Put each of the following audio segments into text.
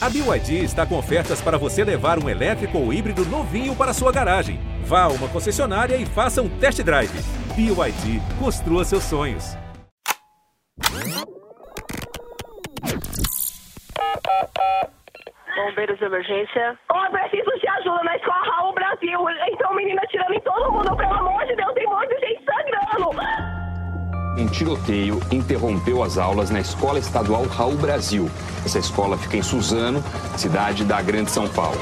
A BYD está com ofertas para você levar um elétrico ou híbrido novinho para sua garagem. Vá a uma concessionária e faça um test drive. BYD, construa seus sonhos. Bombeiros de emergência. Oi, preciso de ajuda na escola Raul Brasil. Então, menina atirando em todo mundo. Pelo amor de Deus, tem muita gente sangrando. Um tiroteio interrompeu as aulas na Escola Estadual Raul Brasil. Essa escola fica em Suzano, cidade da Grande São Paulo.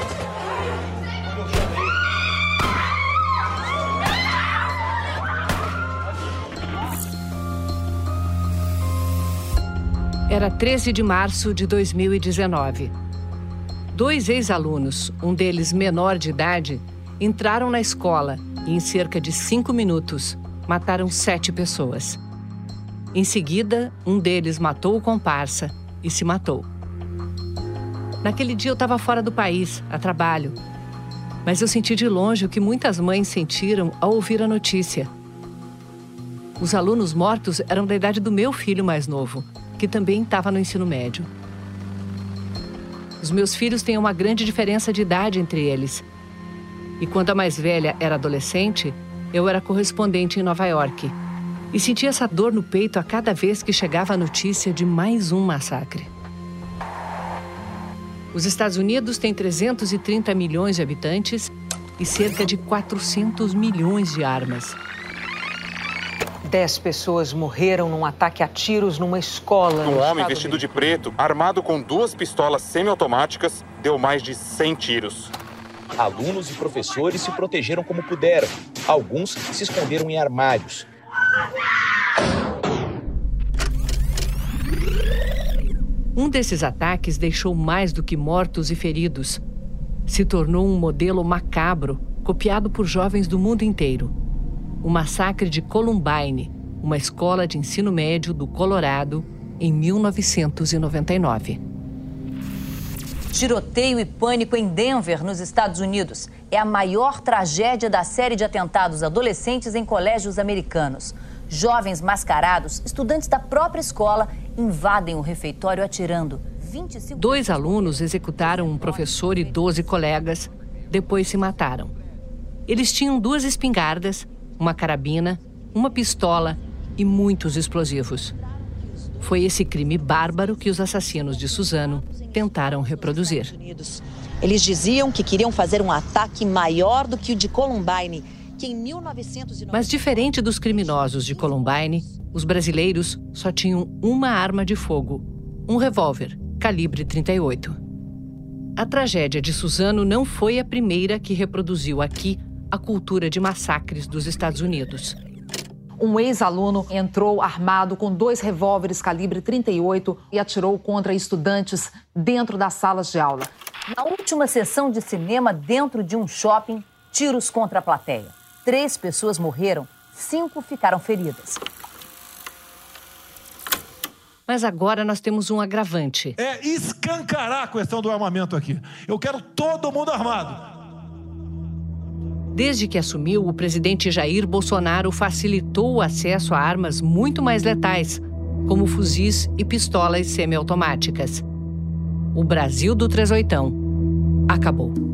Era 13 de março de 2019. Dois ex-alunos, um deles menor de idade, entraram na escola e, em cerca de cinco minutos, mataram sete pessoas. Em seguida, um deles matou o comparsa e se matou. Naquele dia eu estava fora do país, a trabalho. Mas eu senti de longe o que muitas mães sentiram ao ouvir a notícia. Os alunos mortos eram da idade do meu filho mais novo, que também estava no ensino médio. Os meus filhos têm uma grande diferença de idade entre eles. E quando a mais velha era adolescente, eu era correspondente em Nova York. E sentia essa dor no peito a cada vez que chegava a notícia de mais um massacre. Os Estados Unidos têm 330 milhões de habitantes e cerca de 400 milhões de armas. Dez pessoas morreram num ataque a tiros numa escola. Um homem vestido de preto, armado com duas pistolas semiautomáticas, deu mais de 100 tiros. Alunos e professores se protegeram como puderam. Alguns se esconderam em armários. Um desses ataques deixou mais do que mortos e feridos. Se tornou um modelo macabro, copiado por jovens do mundo inteiro. O massacre de Columbine, uma escola de ensino médio do Colorado, em 1999. Tiroteio e pânico em Denver, nos Estados Unidos. É a maior tragédia da série de atentados adolescentes em colégios americanos. Jovens mascarados, estudantes da própria escola, invadem o refeitório atirando. 25 Dois alunos executaram um professor e 12 colegas, depois se mataram. Eles tinham duas espingardas, uma carabina, uma pistola e muitos explosivos. Foi esse crime bárbaro que os assassinos de Suzano tentaram reproduzir. Eles diziam que queriam fazer um ataque maior do que o de Columbine, que em 1990... Mas diferente dos criminosos de Columbine, os brasileiros só tinham uma arma de fogo, um revólver calibre 38. A tragédia de Suzano não foi a primeira que reproduziu aqui a cultura de massacres dos Estados Unidos. Um ex-aluno entrou armado com dois revólveres calibre 38 e atirou contra estudantes dentro das salas de aula. Na última sessão de cinema dentro de um shopping, tiros contra a plateia. Três pessoas morreram, cinco ficaram feridas. Mas agora nós temos um agravante. É escancarar a questão do armamento aqui. Eu quero todo mundo armado. Desde que assumiu, o presidente Jair Bolsonaro facilitou o acesso a armas muito mais letais, como fuzis e pistolas semiautomáticas. O Brasil do 38 acabou.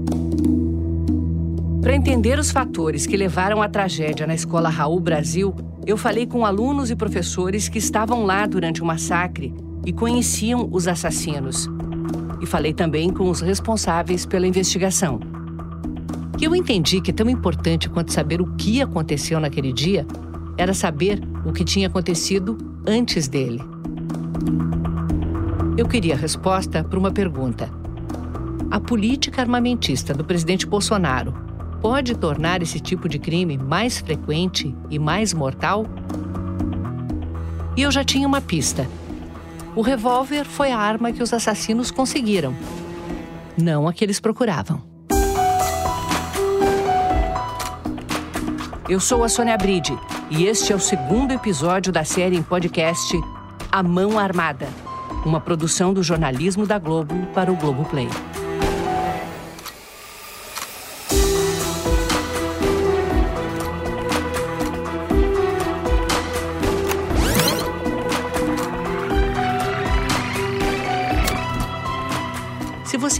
Para entender os fatores que levaram à tragédia na escola Raul Brasil, eu falei com alunos e professores que estavam lá durante o massacre e conheciam os assassinos. E falei também com os responsáveis pela investigação. E eu entendi que tão importante quanto saber o que aconteceu naquele dia era saber o que tinha acontecido antes dele. Eu queria resposta para uma pergunta. A política armamentista do presidente Bolsonaro pode tornar esse tipo de crime mais frequente e mais mortal? E eu já tinha uma pista. O revólver foi a arma que os assassinos conseguiram, não a que eles procuravam. Eu sou a Sônia Bride e este é o segundo episódio da série em podcast A Mão Armada, uma produção do jornalismo da Globo para o Globo Play.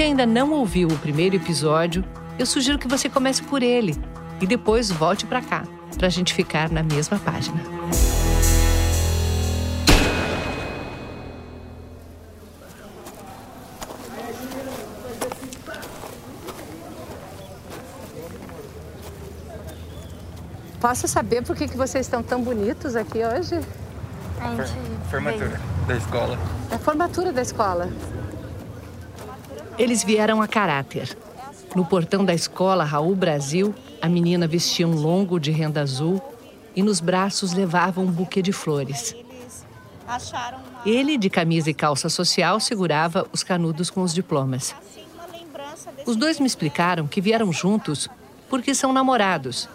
Você ainda não ouviu o primeiro episódio, eu sugiro que você comece por ele e depois volte para cá, para a gente ficar na mesma página. Posso saber por que, que vocês estão tão bonitos aqui hoje? A gente formatura veio. da escola. É a formatura da escola. Eles vieram a caráter. No portão da escola Raul Brasil, a menina vestia um longo de renda azul e nos braços levava um buquê de flores. Ele, de camisa e calça social, segurava os canudos com os diplomas. Os dois me explicaram que vieram juntos porque são namorados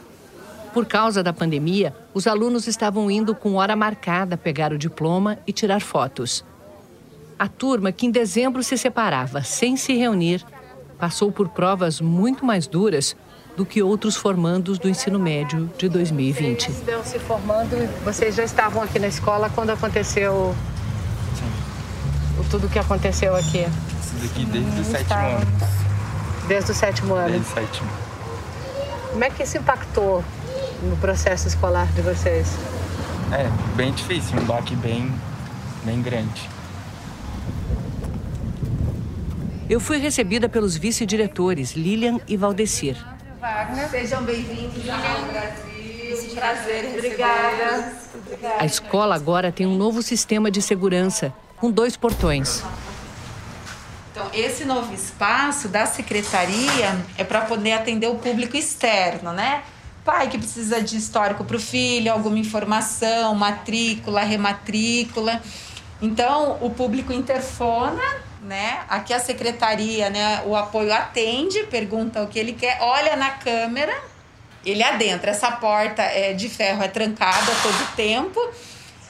por causa da pandemia, os alunos estavam indo com hora marcada pegar o diploma e tirar fotos. A turma, que em dezembro se separava sem se reunir, passou por provas muito mais duras do que outros formandos do ensino médio de 2020. Vocês estão se formando e vocês já estavam aqui na escola quando aconteceu Sim. tudo que aconteceu aqui? Isso daqui desde o sétimo ano. Desde o sétimo ano? Desde o sétimo. Como é que isso impactou no processo escolar de vocês? É, bem difícil, um baque bem, bem grande. Eu fui recebida pelos vice-diretores Lilian e Valdecir. Sejam bem-vindos ao Brasil. Prazer Obrigada. A escola agora tem um novo sistema de segurança, com dois portões. Então, esse novo espaço da secretaria é para poder atender o público externo, né? pai que precisa de histórico para o filho, alguma informação, matrícula, rematrícula. Então, o público interfona, né? Aqui a secretaria, né, o apoio atende, pergunta o que ele quer, olha na câmera, ele adentra. Essa porta é de ferro é trancada todo o tempo.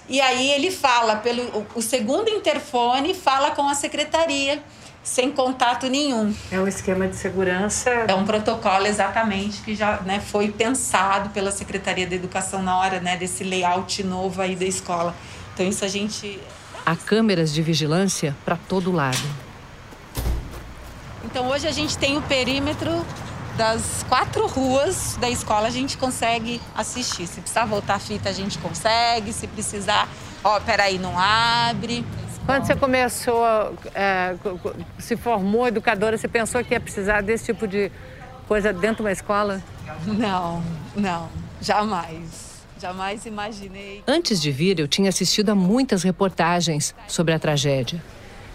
E aí ele fala pelo o segundo interfone, fala com a secretaria sem contato nenhum. É um esquema de segurança. É um protocolo exatamente que já né, foi pensado pela Secretaria da Educação na hora né, desse layout novo aí da escola. Então isso a gente. Há câmeras de vigilância para todo lado. Então hoje a gente tem o perímetro das quatro ruas da escola a gente consegue assistir. Se precisar voltar a fita, a gente consegue. Se precisar, ó, peraí, não abre. Quando você começou, é, se formou educadora, você pensou que ia precisar desse tipo de coisa dentro de uma escola? Não, não, jamais. Jamais imaginei. Antes de vir, eu tinha assistido a muitas reportagens sobre a tragédia.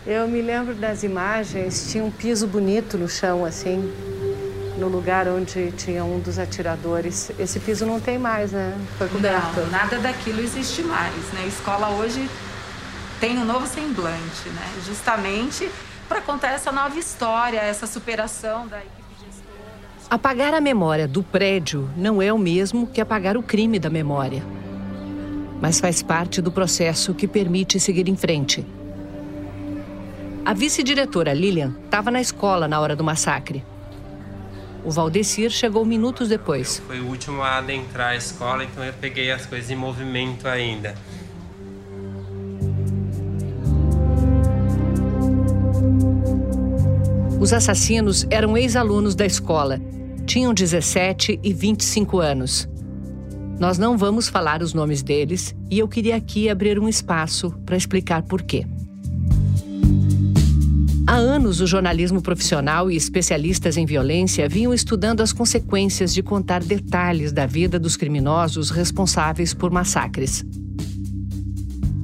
Eu me lembro das imagens, tinha um piso bonito no chão, assim, no lugar onde tinha um dos atiradores. Esse piso não tem mais, né? Foi coberto. Não, nada daquilo existe mais, né? A escola hoje tem um novo semblante, né? Justamente para contar essa nova história, essa superação da equipe. Apagar a memória do prédio não é o mesmo que apagar o crime da memória. Mas faz parte do processo que permite seguir em frente. A vice-diretora Lilian estava na escola na hora do massacre. O Valdecir chegou minutos depois. Eu fui o último a adentrar a escola, então eu peguei as coisas em movimento ainda. Os assassinos eram ex-alunos da escola. Tinham 17 e 25 anos. Nós não vamos falar os nomes deles e eu queria aqui abrir um espaço para explicar por quê. Há anos, o jornalismo profissional e especialistas em violência vinham estudando as consequências de contar detalhes da vida dos criminosos responsáveis por massacres.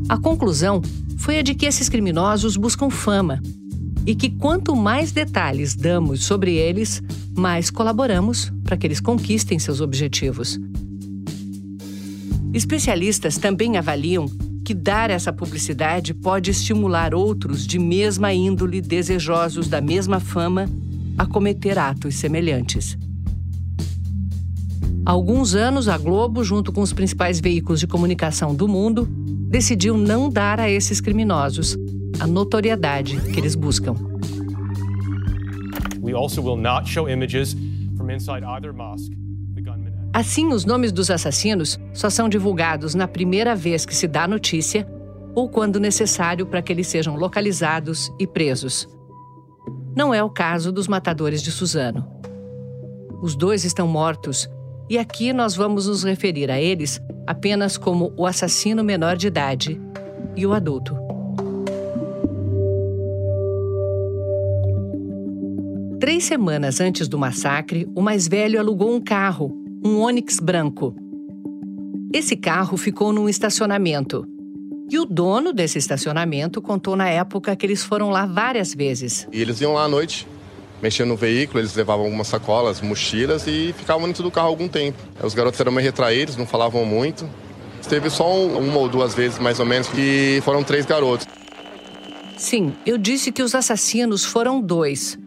A conclusão foi a de que esses criminosos buscam fama e que quanto mais detalhes damos sobre eles, mais colaboramos para que eles conquistem seus objetivos. Especialistas também avaliam que dar essa publicidade pode estimular outros de mesma índole desejosos da mesma fama a cometer atos semelhantes. Há alguns anos, a Globo, junto com os principais veículos de comunicação do mundo, decidiu não dar a esses criminosos a notoriedade que eles buscam. Assim, os nomes dos assassinos só são divulgados na primeira vez que se dá notícia ou quando necessário para que eles sejam localizados e presos. Não é o caso dos matadores de Suzano. Os dois estão mortos e aqui nós vamos nos referir a eles apenas como o assassino menor de idade e o adulto. Três semanas antes do massacre, o mais velho alugou um carro, um Onix branco. Esse carro ficou num estacionamento. E o dono desse estacionamento contou na época que eles foram lá várias vezes. E eles iam lá à noite, mexendo no veículo, eles levavam algumas sacolas, mochilas e ficavam dentro do carro algum tempo. Os garotos eram meio retraídos, não falavam muito. Teve só uma ou duas vezes, mais ou menos, que foram três garotos. Sim, eu disse que os assassinos foram dois.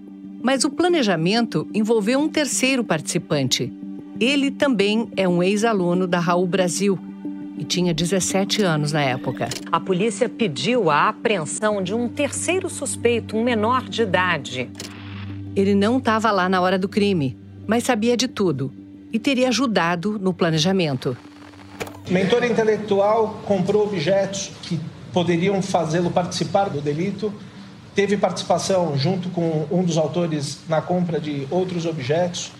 Mas o planejamento envolveu um terceiro participante. Ele também é um ex-aluno da Raul Brasil e tinha 17 anos na época. A polícia pediu a apreensão de um terceiro suspeito, um menor de idade. Ele não estava lá na hora do crime, mas sabia de tudo e teria ajudado no planejamento. Mentor intelectual comprou objetos que poderiam fazê-lo participar do delito teve participação junto com um dos autores na compra de outros objetos.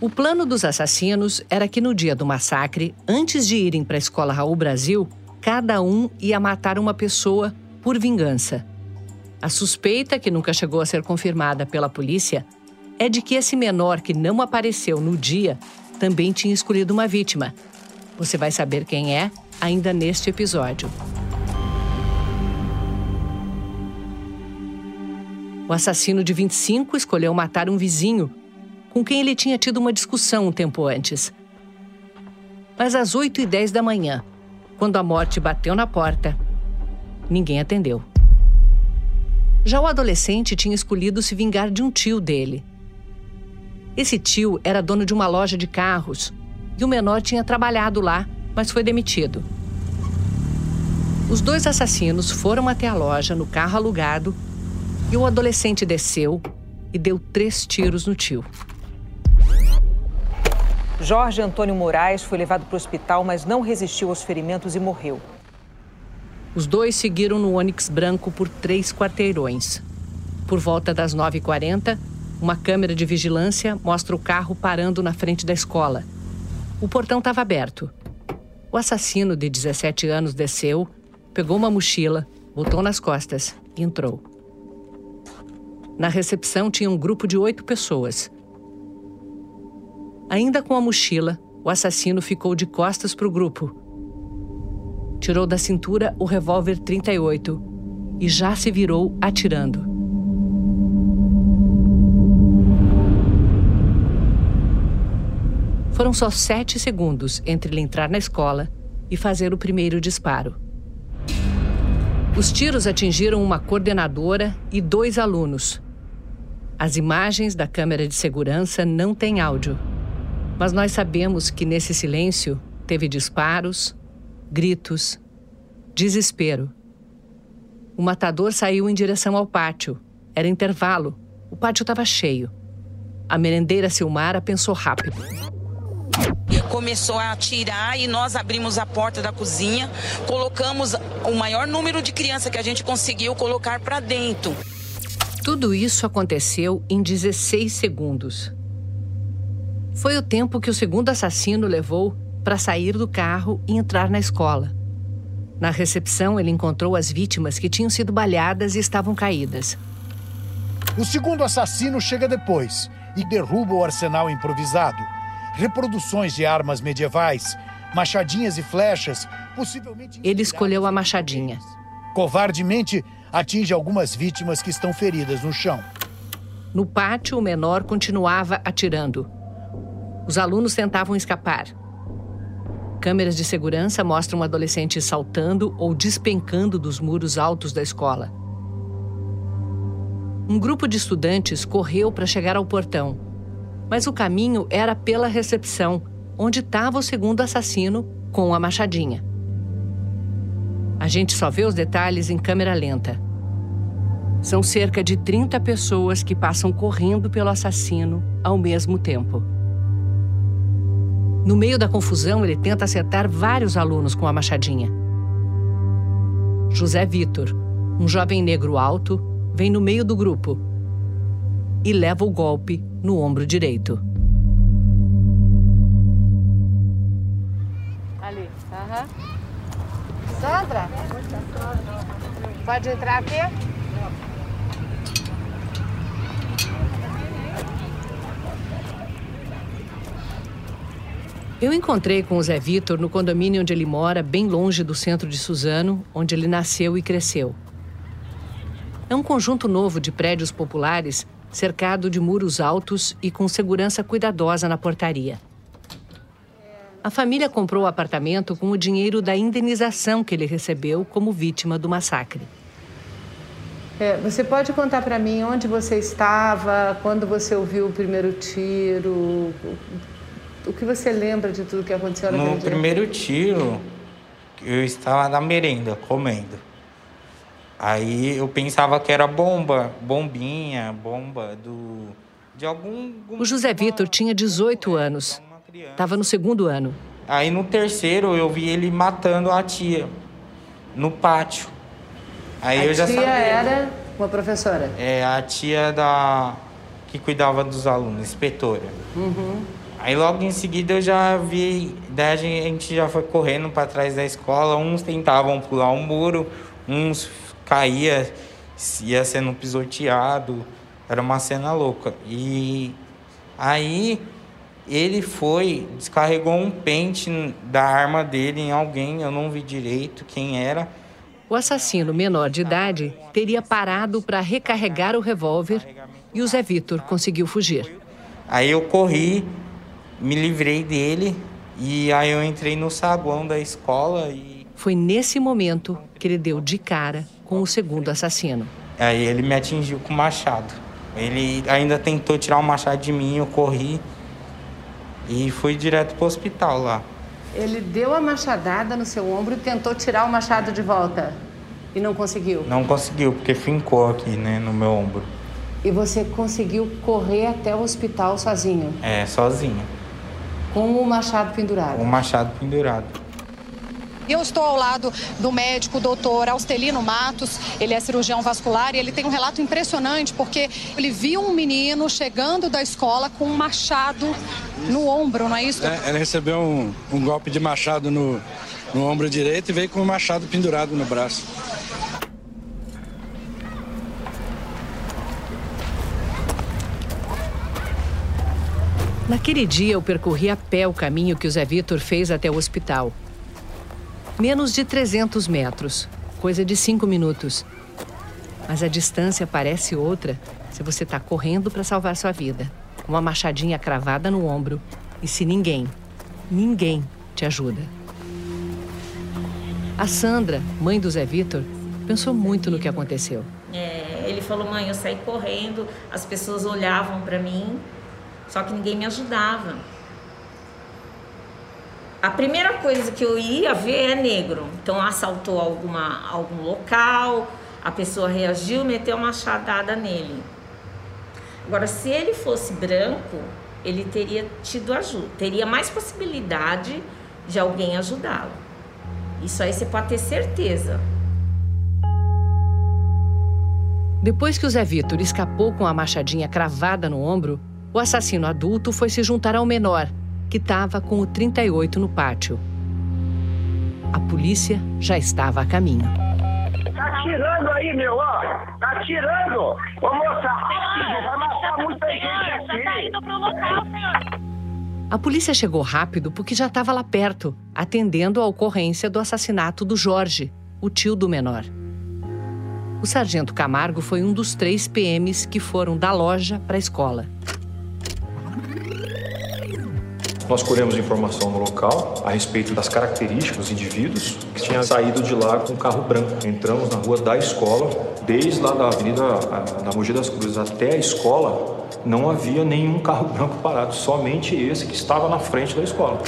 O plano dos assassinos era que no dia do massacre, antes de irem para a escola Raul Brasil, cada um ia matar uma pessoa por vingança. A suspeita, que nunca chegou a ser confirmada pela polícia, é de que esse menor que não apareceu no dia também tinha escolhido uma vítima. Você vai saber quem é ainda neste episódio. O assassino de 25 escolheu matar um vizinho com quem ele tinha tido uma discussão um tempo antes. Mas às 8 e 10 da manhã, quando a morte bateu na porta, ninguém atendeu. Já o adolescente tinha escolhido se vingar de um tio dele. Esse tio era dono de uma loja de carros e o menor tinha trabalhado lá, mas foi demitido. Os dois assassinos foram até a loja no carro alugado e o adolescente desceu e deu três tiros no tio. Jorge Antônio Moraes foi levado para o hospital, mas não resistiu aos ferimentos e morreu. Os dois seguiram no Onix branco por três quarteirões. Por volta das 9h40, uma câmera de vigilância mostra o carro parando na frente da escola. O portão estava aberto. O assassino de 17 anos desceu, pegou uma mochila, botou nas costas e entrou. Na recepção tinha um grupo de oito pessoas. Ainda com a mochila, o assassino ficou de costas para o grupo. Tirou da cintura o revólver 38 e já se virou atirando. Foram só sete segundos entre ele entrar na escola e fazer o primeiro disparo. Os tiros atingiram uma coordenadora e dois alunos, as imagens da câmera de segurança não têm áudio, mas nós sabemos que nesse silêncio teve disparos, gritos, desespero. O matador saiu em direção ao pátio. Era intervalo. O pátio estava cheio. A merendeira Silmara pensou rápido. Começou a atirar e nós abrimos a porta da cozinha, colocamos o maior número de crianças que a gente conseguiu colocar para dentro. Tudo isso aconteceu em 16 segundos. Foi o tempo que o segundo assassino levou para sair do carro e entrar na escola. Na recepção, ele encontrou as vítimas que tinham sido baleadas e estavam caídas. O segundo assassino chega depois e derruba o arsenal improvisado. Reproduções de armas medievais, machadinhas e flechas, possivelmente. Ele escolheu a machadinha. Covardemente, atinge algumas vítimas que estão feridas no chão. No pátio, o menor continuava atirando. Os alunos tentavam escapar. Câmeras de segurança mostram um adolescente saltando ou despencando dos muros altos da escola. Um grupo de estudantes correu para chegar ao portão, mas o caminho era pela recepção, onde estava o segundo assassino com a machadinha. A gente só vê os detalhes em câmera lenta. São cerca de 30 pessoas que passam correndo pelo assassino ao mesmo tempo. No meio da confusão, ele tenta acertar vários alunos com a machadinha. José Vitor, um jovem negro alto, vem no meio do grupo. e leva o golpe no ombro direito. Pode entrar aqui? Eu encontrei com o Zé Vitor no condomínio onde ele mora, bem longe do centro de Suzano, onde ele nasceu e cresceu. É um conjunto novo de prédios populares, cercado de muros altos e com segurança cuidadosa na portaria. A família comprou o apartamento com o dinheiro da indenização que ele recebeu como vítima do massacre. É, você pode contar para mim onde você estava, quando você ouviu o primeiro tiro, o que você lembra de tudo que aconteceu naquele No dia? primeiro tiro, eu estava na merenda, comendo. Aí eu pensava que era bomba, bombinha, bomba do de algum. O José Vitor tinha 18 anos. Estava no segundo ano. Aí no terceiro eu vi ele matando a tia no pátio. Aí a eu já tia sabia. era uma professora. É a tia da que cuidava dos alunos, inspetora. Uhum. Aí logo em seguida eu já vi, daí a gente já foi correndo para trás da escola, uns tentavam pular um muro, uns caía, ia sendo pisoteado, era uma cena louca. E aí ele foi, descarregou um pente da arma dele em alguém, eu não vi direito quem era. O assassino menor de idade teria parado para recarregar o revólver e o Zé Vitor conseguiu fugir. Aí eu corri, me livrei dele e aí eu entrei no saguão da escola e foi nesse momento que ele deu de cara com o segundo assassino. Aí ele me atingiu com o machado. Ele ainda tentou tirar o machado de mim, eu corri e fui direto para o hospital lá. Ele deu a machadada no seu ombro e tentou tirar o machado de volta e não conseguiu? Não conseguiu, porque fincou aqui, né, no meu ombro. E você conseguiu correr até o hospital sozinho? É, sozinho. Com o machado pendurado? Com o machado pendurado. Eu estou ao lado do médico doutor Austelino Matos, ele é cirurgião vascular e ele tem um relato impressionante porque ele viu um menino chegando da escola com um machado no ombro, não é isso? É, ele recebeu um, um golpe de machado no, no ombro direito e veio com o machado pendurado no braço. Naquele dia, eu percorri a pé o caminho que o Zé Vitor fez até o hospital. Menos de 300 metros, coisa de cinco minutos. Mas a distância parece outra se você está correndo para salvar sua vida, uma machadinha cravada no ombro e se ninguém, ninguém te ajuda. A Sandra, mãe do Zé Vitor, pensou muito no que aconteceu. É, ele falou: mãe, eu saí correndo, as pessoas olhavam para mim, só que ninguém me ajudava. A primeira coisa que eu ia ver é negro. Então assaltou alguma, algum local, a pessoa reagiu, meteu uma machadada nele. Agora, se ele fosse branco, ele teria tido ajuda, teria mais possibilidade de alguém ajudá-lo. Isso aí você pode ter certeza. Depois que o Zé Vitor escapou com a machadinha cravada no ombro, o assassino adulto foi se juntar ao menor, que estava com o 38 no pátio. A polícia já estava a caminho. Tá atirando aí, meu, ó. Tá atirando. Ô, moça, vai matar muita gente aqui. Tá indo pro local, senhor. A polícia chegou rápido porque já estava lá perto, atendendo a ocorrência do assassinato do Jorge, o tio do menor. O sargento Camargo foi um dos três PMs que foram da loja para a escola. Nós colhemos informação no local a respeito das características dos indivíduos que tinham saído de lá com um carro branco. Entramos na rua da escola, desde lá da Avenida da Mogi das Cruzes até a escola, não havia nenhum carro branco parado, somente esse que estava na frente da escola.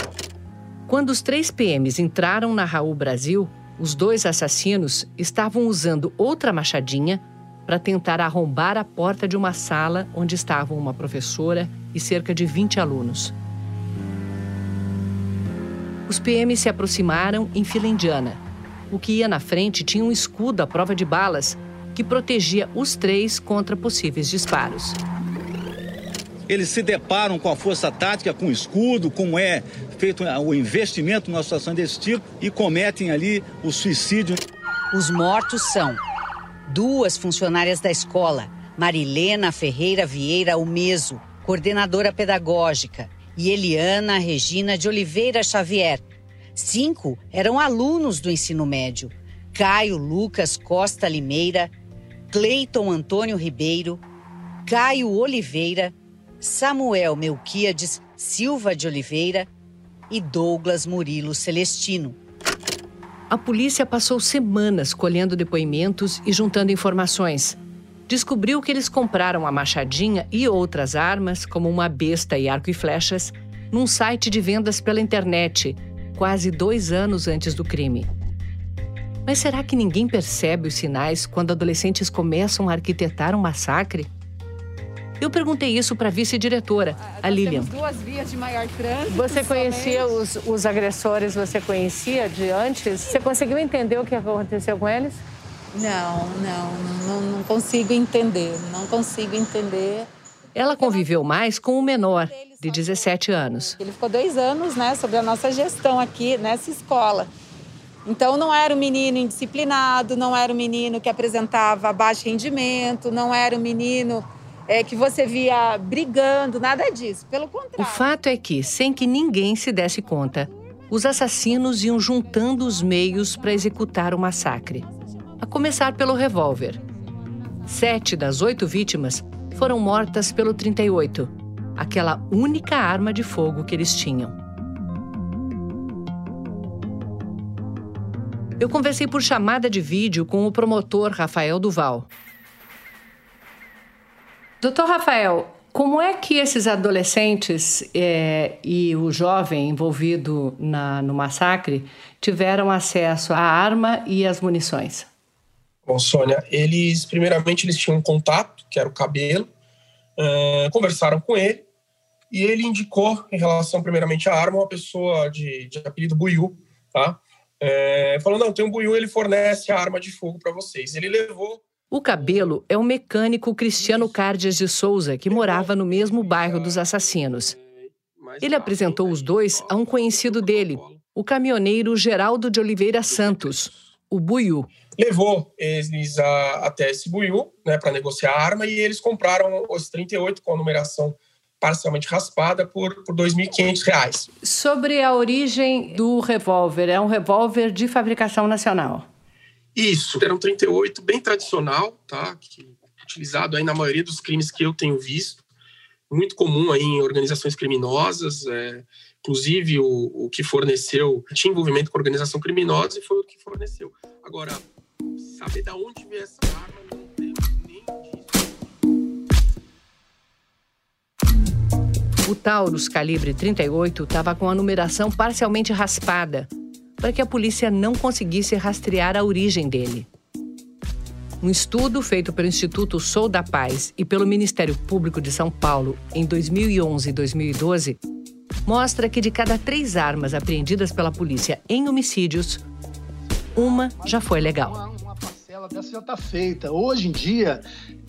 Quando os três PMs entraram na Raul Brasil, os dois assassinos estavam usando outra machadinha para tentar arrombar a porta de uma sala onde estavam uma professora e cerca de 20 alunos. Os PMs se aproximaram em fila indiana. O que ia na frente tinha um escudo à prova de balas que protegia os três contra possíveis disparos. eles se deparam com a força tática, com o escudo, como é feito o investimento numa situação desse tipo e cometem ali o suicídio. Os mortos são duas funcionárias da escola, Marilena Ferreira Vieira Almeso, coordenadora pedagógica, e Eliana Regina de Oliveira Xavier. Cinco eram alunos do ensino médio: Caio Lucas Costa Limeira, Cleiton Antônio Ribeiro, Caio Oliveira, Samuel Melquiades Silva de Oliveira e Douglas Murilo Celestino. A polícia passou semanas colhendo depoimentos e juntando informações. Descobriu que eles compraram a machadinha e outras armas, como uma besta e arco e flechas, num site de vendas pela internet, quase dois anos antes do crime. Mas será que ninguém percebe os sinais quando adolescentes começam a arquitetar um massacre? Eu perguntei isso para a vice-diretora, a Lilian. duas vias de maior trânsito. Você conhecia os, os agressores, você conhecia de antes? Você conseguiu entender o que aconteceu com eles? Não, não, não, não consigo entender, não consigo entender. Ela conviveu mais com o menor, de 17 anos. Ele ficou dois anos, né, sob a nossa gestão aqui nessa escola. Então não era um menino indisciplinado, não era um menino que apresentava baixo rendimento, não era um menino é, que você via brigando, nada disso. Pelo contrário. O fato é que, sem que ninguém se desse conta, os assassinos iam juntando os meios para executar o massacre. A começar pelo revólver. Sete das oito vítimas foram mortas pelo 38, aquela única arma de fogo que eles tinham. Eu conversei por chamada de vídeo com o promotor Rafael Duval. Doutor Rafael, como é que esses adolescentes é, e o jovem envolvido na, no massacre tiveram acesso à arma e às munições? Bom, Sônia, eles primeiramente eles tinham um contato, que era o cabelo, uh, conversaram com ele e ele indicou, em relação primeiramente à arma, uma pessoa de, de apelido Buiu, tá? É, falou, não, tem um Buiu, ele fornece a arma de fogo para vocês. Ele levou o Cabelo é o mecânico Cristiano Cardias de Souza, que morava no mesmo bairro dos assassinos. Ele apresentou os dois a um conhecido dele, o caminhoneiro Geraldo de Oliveira Santos, o Buiu. Levou eles a, até esse Buiu né, para negociar a arma e eles compraram os 38 com a numeração parcialmente raspada por, por R$ 2.500. Sobre a origem do revólver, é um revólver de fabricação nacional. Isso, era um 38 bem tradicional, tá? Que, utilizado aí na maioria dos crimes que eu tenho visto. Muito comum aí em organizações criminosas, é, inclusive o, o que forneceu tinha envolvimento com organização criminosa e foi o que forneceu. Agora, saber de onde veio essa arma, não tenho nem O Taurus calibre 38 estava com a numeração parcialmente raspada, para que a polícia não conseguisse rastrear a origem dele. Um estudo feito pelo Instituto Sou da Paz e pelo Ministério Público de São Paulo em 2011 e 2012 mostra que de cada três armas apreendidas pela polícia em homicídios, uma já foi legal. Uma, parcela dessa já está feita. Hoje em dia,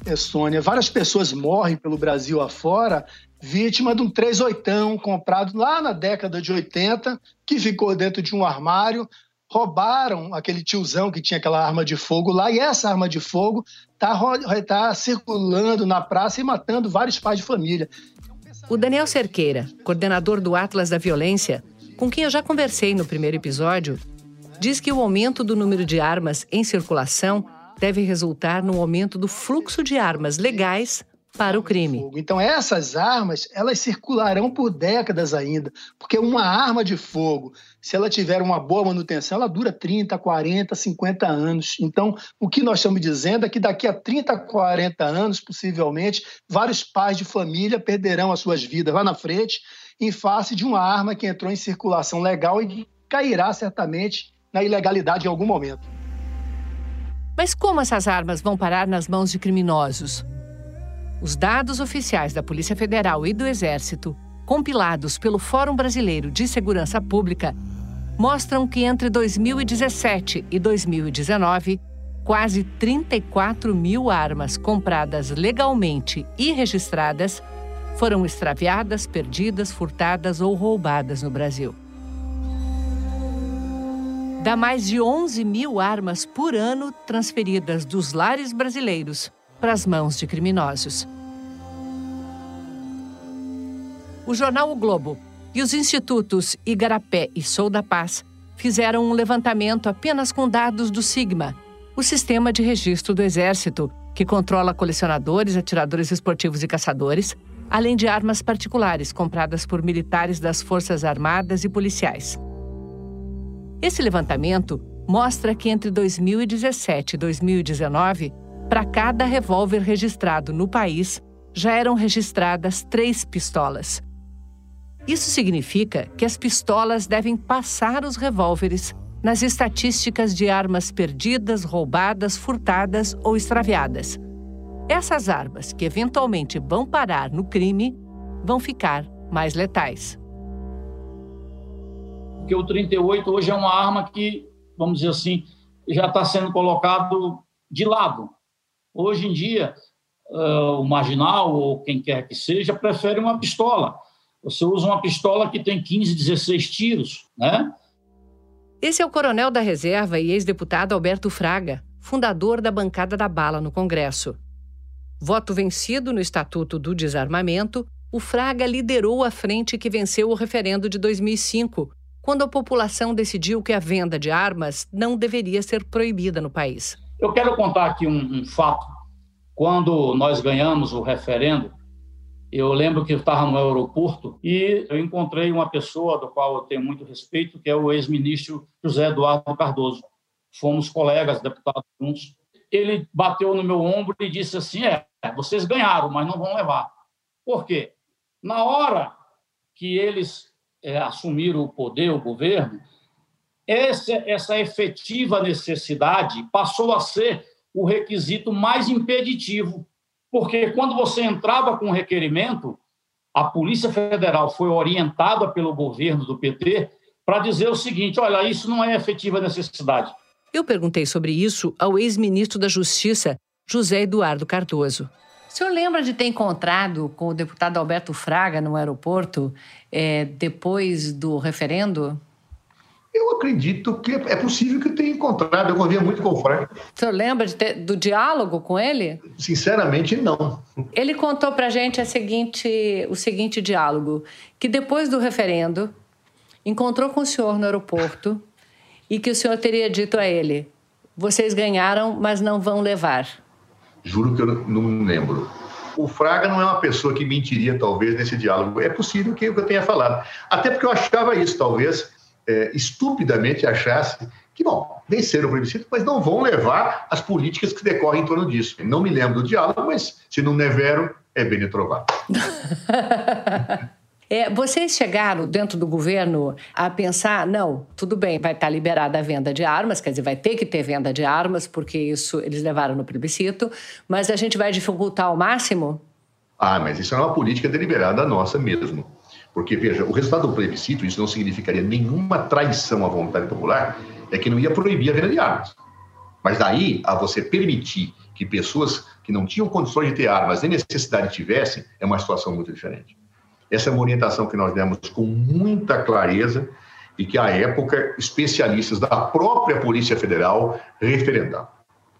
é, Sônia, várias pessoas morrem pelo Brasil afora vítima de um 38 comprado lá na década de 80, que ficou dentro de um armário. Roubaram aquele tiozão que tinha aquela arma de fogo lá, e essa arma de fogo está tá circulando na praça e matando vários pais de família. O Daniel Cerqueira, coordenador do Atlas da Violência, com quem eu já conversei no primeiro episódio, diz que o aumento do número de armas em circulação deve resultar no aumento do fluxo de armas legais para o crime. Então essas armas, elas circularão por décadas ainda, porque uma arma de fogo, se ela tiver uma boa manutenção, ela dura 30, 40, 50 anos. Então, o que nós estamos dizendo é que daqui a 30, 40 anos, possivelmente, vários pais de família perderão as suas vidas lá na frente em face de uma arma que entrou em circulação legal e que cairá certamente na ilegalidade em algum momento. Mas como essas armas vão parar nas mãos de criminosos? Os dados oficiais da Polícia Federal e do Exército, compilados pelo Fórum Brasileiro de Segurança Pública, mostram que entre 2017 e 2019, quase 34 mil armas compradas legalmente e registradas foram extraviadas, perdidas, furtadas ou roubadas no Brasil. Dá mais de 11 mil armas por ano transferidas dos lares brasileiros para as mãos de criminosos. O jornal O Globo e os institutos Igarapé e Sou da Paz fizeram um levantamento apenas com dados do Sigma, o sistema de registro do Exército, que controla colecionadores, atiradores esportivos e caçadores, além de armas particulares compradas por militares das Forças Armadas e policiais. Esse levantamento mostra que entre 2017 e 2019, para cada revólver registrado no país, já eram registradas três pistolas. Isso significa que as pistolas devem passar os revólveres nas estatísticas de armas perdidas, roubadas, furtadas ou extraviadas. Essas armas, que eventualmente vão parar no crime, vão ficar mais letais. Porque o 38 hoje é uma arma que, vamos dizer assim, já está sendo colocado de lado. Hoje em dia, uh, o marginal ou quem quer que seja prefere uma pistola. Você usa uma pistola que tem 15, 16 tiros, né? Esse é o coronel da reserva e ex-deputado Alberto Fraga, fundador da bancada da bala no Congresso. Voto vencido no Estatuto do Desarmamento, o Fraga liderou a frente que venceu o referendo de 2005, quando a população decidiu que a venda de armas não deveria ser proibida no país. Eu quero contar aqui um, um fato. Quando nós ganhamos o referendo, eu lembro que eu estava no aeroporto e eu encontrei uma pessoa do qual eu tenho muito respeito, que é o ex-ministro José Eduardo Cardoso. Fomos colegas, deputados juntos ele bateu no meu ombro e disse assim: é, vocês ganharam, mas não vão levar. Por quê? Na hora que eles é, assumiram o poder, o governo, essa, essa efetiva necessidade passou a ser o requisito mais impeditivo, porque quando você entrava com um requerimento, a Polícia Federal foi orientada pelo governo do PT para dizer o seguinte: olha, isso não é efetiva necessidade. Eu perguntei sobre isso ao ex-ministro da Justiça, José Eduardo Cardoso. O senhor lembra de ter encontrado com o deputado Alberto Fraga no aeroporto é, depois do referendo? Eu acredito que é possível que eu tenha encontrado. Eu convia muito com o Fraga. O senhor lembra ter, do diálogo com ele? Sinceramente, não. Ele contou para gente seguinte, o seguinte diálogo: que depois do referendo, encontrou com o senhor no aeroporto e que o senhor teria dito a ele: vocês ganharam, mas não vão levar? Juro que eu não lembro. O Fraga não é uma pessoa que mentiria, talvez, nesse diálogo. É possível que eu tenha falado. Até porque eu achava isso, talvez, é, estupidamente achasse que, bom, venceram o plebiscito, mas não vão levar as políticas que decorrem em torno disso. Não me lembro do diálogo, mas se não neveram, é bem trovado. É, vocês chegaram dentro do governo a pensar, não, tudo bem, vai estar liberada a venda de armas, quer dizer, vai ter que ter venda de armas, porque isso eles levaram no plebiscito, mas a gente vai dificultar ao máximo? Ah, mas isso é uma política deliberada nossa mesmo. Porque, veja, o resultado do plebiscito, isso não significaria nenhuma traição à vontade popular, é que não ia proibir a venda de armas. Mas daí, a você permitir que pessoas que não tinham condições de ter armas nem necessidade tivessem, é uma situação muito diferente. Essa é uma orientação que nós demos com muita clareza e que, à época, especialistas da própria Polícia Federal referendaram.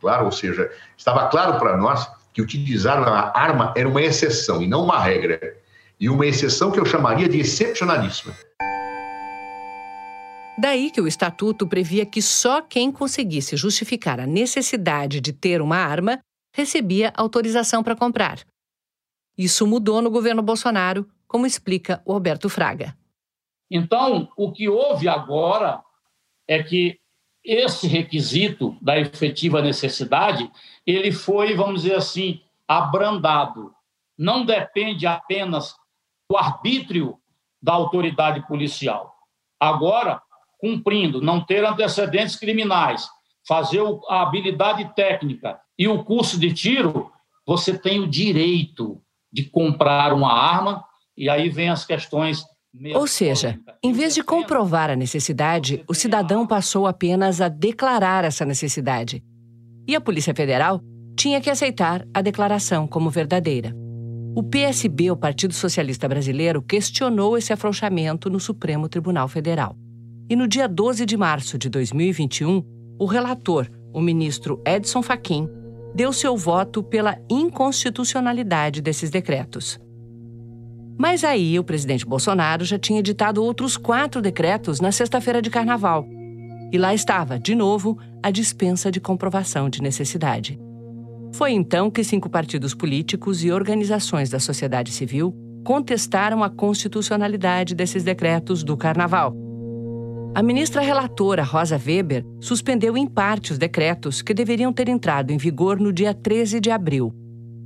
Claro, ou seja, estava claro para nós que utilizar a arma era uma exceção e não uma regra. E uma exceção que eu chamaria de excepcionalíssima. Daí que o estatuto previa que só quem conseguisse justificar a necessidade de ter uma arma recebia autorização para comprar. Isso mudou no governo Bolsonaro como explica o Alberto Fraga. Então, o que houve agora é que esse requisito da efetiva necessidade, ele foi, vamos dizer assim, abrandado. Não depende apenas do arbítrio da autoridade policial. Agora, cumprindo, não ter antecedentes criminais, fazer a habilidade técnica e o curso de tiro, você tem o direito de comprar uma arma e aí vem as questões. Ou seja, em vez de comprovar a necessidade, o cidadão passou apenas a declarar essa necessidade. E a Polícia Federal tinha que aceitar a declaração como verdadeira. O PSB, o Partido Socialista Brasileiro, questionou esse afrouxamento no Supremo Tribunal Federal. E no dia 12 de março de 2021, o relator, o ministro Edson Fachin, deu seu voto pela inconstitucionalidade desses decretos. Mas aí o presidente Bolsonaro já tinha editado outros quatro decretos na sexta-feira de carnaval. E lá estava, de novo, a dispensa de comprovação de necessidade. Foi então que cinco partidos políticos e organizações da sociedade civil contestaram a constitucionalidade desses decretos do carnaval. A ministra relatora Rosa Weber suspendeu em parte os decretos que deveriam ter entrado em vigor no dia 13 de abril.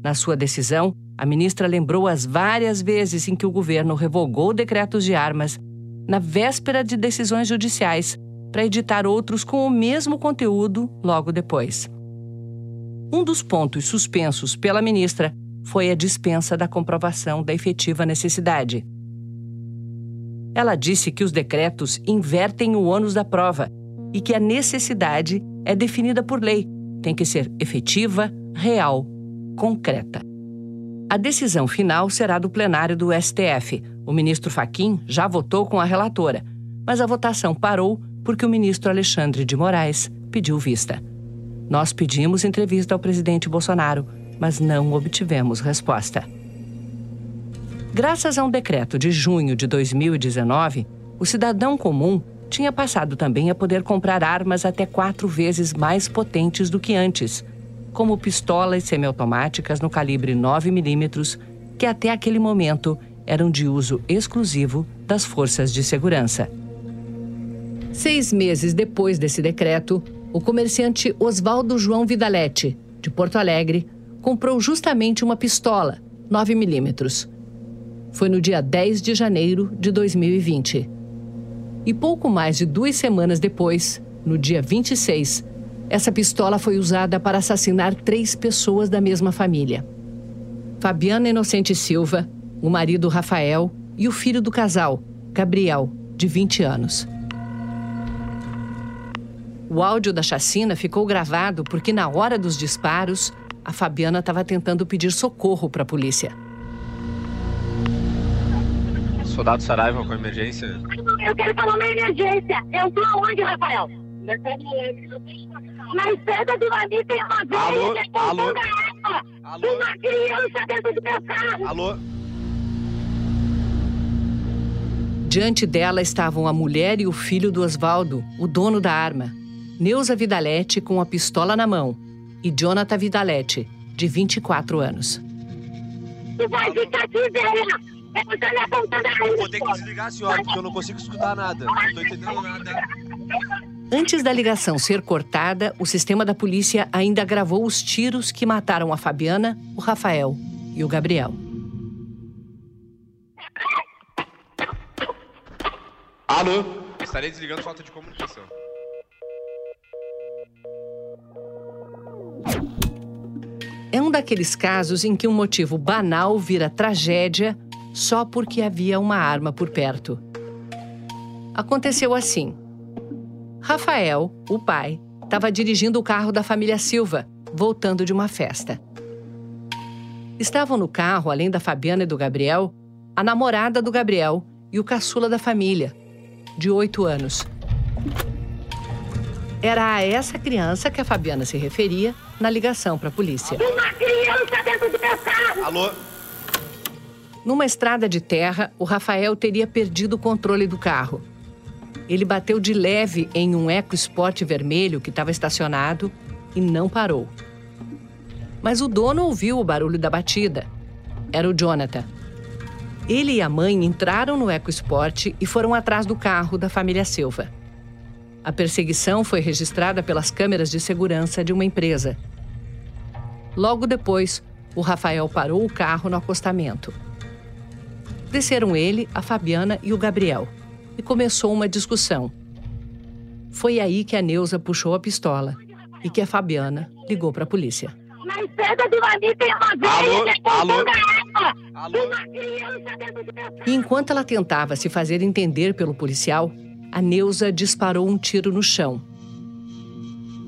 Na sua decisão, a ministra lembrou as várias vezes em que o governo revogou decretos de armas na véspera de decisões judiciais para editar outros com o mesmo conteúdo logo depois. Um dos pontos suspensos pela ministra foi a dispensa da comprovação da efetiva necessidade. Ela disse que os decretos invertem o ônus da prova e que a necessidade é definida por lei, tem que ser efetiva, real, concreta. A decisão final será do plenário do STF. O ministro Faquim já votou com a relatora, mas a votação parou porque o ministro Alexandre de Moraes pediu vista. Nós pedimos entrevista ao presidente Bolsonaro, mas não obtivemos resposta. Graças a um decreto de junho de 2019, o cidadão comum tinha passado também a poder comprar armas até quatro vezes mais potentes do que antes, como pistolas semiautomáticas no calibre 9mm, que até aquele momento eram de uso exclusivo das forças de segurança. Seis meses depois desse decreto, o comerciante Oswaldo João Vidalete, de Porto Alegre, comprou justamente uma pistola 9mm. Foi no dia 10 de janeiro de 2020. E pouco mais de duas semanas depois, no dia 26, essa pistola foi usada para assassinar três pessoas da mesma família. Fabiana Inocente Silva, o marido Rafael e o filho do casal, Gabriel, de 20 anos. O áudio da chacina ficou gravado porque, na hora dos disparos, a Fabiana estava tentando pedir socorro para a polícia. Soldado Saraiva com emergência? Eu quero falar uma emergência. Eu estou aonde, Rafael? Na estrada do Lani tem uma Alô? velha Alô? água. Uma criança dentro do meu carro. Alô? Diante dela estavam a mulher e o filho do Oswaldo, o dono da arma, Neuza Vidalete com a pistola na mão e Jonathan Vidalete, de 24 anos. Tu vai ficar aqui, velha. Me apontando a Vou ter que desligar, senhora, porque eu não consigo escutar nada. Não tô entendendo nada. Antes da ligação ser cortada, o sistema da polícia ainda gravou os tiros que mataram a Fabiana, o Rafael e o Gabriel. Alô? Estarei desligando falta de comunicação. É um daqueles casos em que um motivo banal vira tragédia só porque havia uma arma por perto. Aconteceu assim. Rafael, o pai, estava dirigindo o carro da família Silva, voltando de uma festa. Estavam no carro, além da Fabiana e do Gabriel, a namorada do Gabriel e o caçula da família, de oito anos. Era a essa criança que a Fabiana se referia na ligação para a polícia. Uma criança dentro do meu carro. Alô? Numa estrada de terra, o Rafael teria perdido o controle do carro. Ele bateu de leve em um EcoSport vermelho que estava estacionado e não parou. Mas o dono ouviu o barulho da batida. Era o Jonathan. Ele e a mãe entraram no EcoSport e foram atrás do carro da família Silva. A perseguição foi registrada pelas câmeras de segurança de uma empresa. Logo depois, o Rafael parou o carro no acostamento. Desceram ele, a Fabiana e o Gabriel e começou uma discussão. Foi aí que a Neuza puxou a pistola e que a Fabiana ligou para a polícia. Lani tem uma velha Alô? Alô? água. Uma criança dentro do meu carro. E enquanto ela tentava se fazer entender pelo policial, a Neuza disparou um tiro no chão.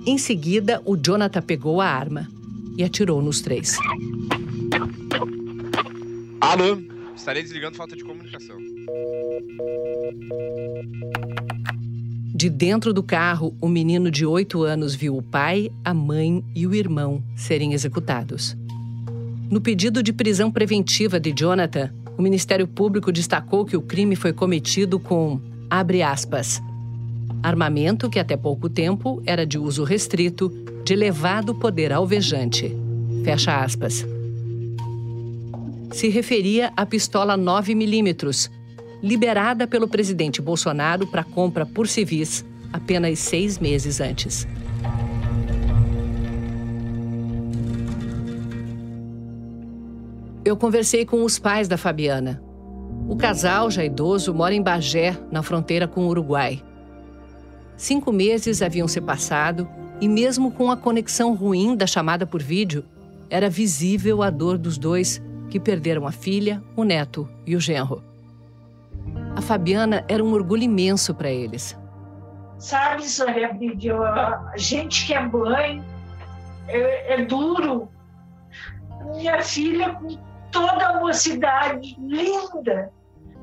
Em seguida, o Jonathan pegou a arma e atirou nos três. Alô? Estarei desligando falta de comunicação. De dentro do carro, o menino de 8 anos viu o pai, a mãe e o irmão serem executados. No pedido de prisão preventiva de Jonathan, o Ministério Público destacou que o crime foi cometido com, abre aspas, armamento que até pouco tempo era de uso restrito, de elevado poder alvejante. Fecha aspas. Se referia à pistola 9mm, liberada pelo presidente Bolsonaro para compra por civis apenas seis meses antes. Eu conversei com os pais da Fabiana. O casal, já idoso, mora em Bagé, na fronteira com o Uruguai. Cinco meses haviam se passado e, mesmo com a conexão ruim da chamada por vídeo, era visível a dor dos dois que perderam a filha, o neto e o genro. A Fabiana era um orgulho imenso para eles. Sabe, Sônia a gente que é mãe é, é duro. Minha filha, com toda a mocidade, linda,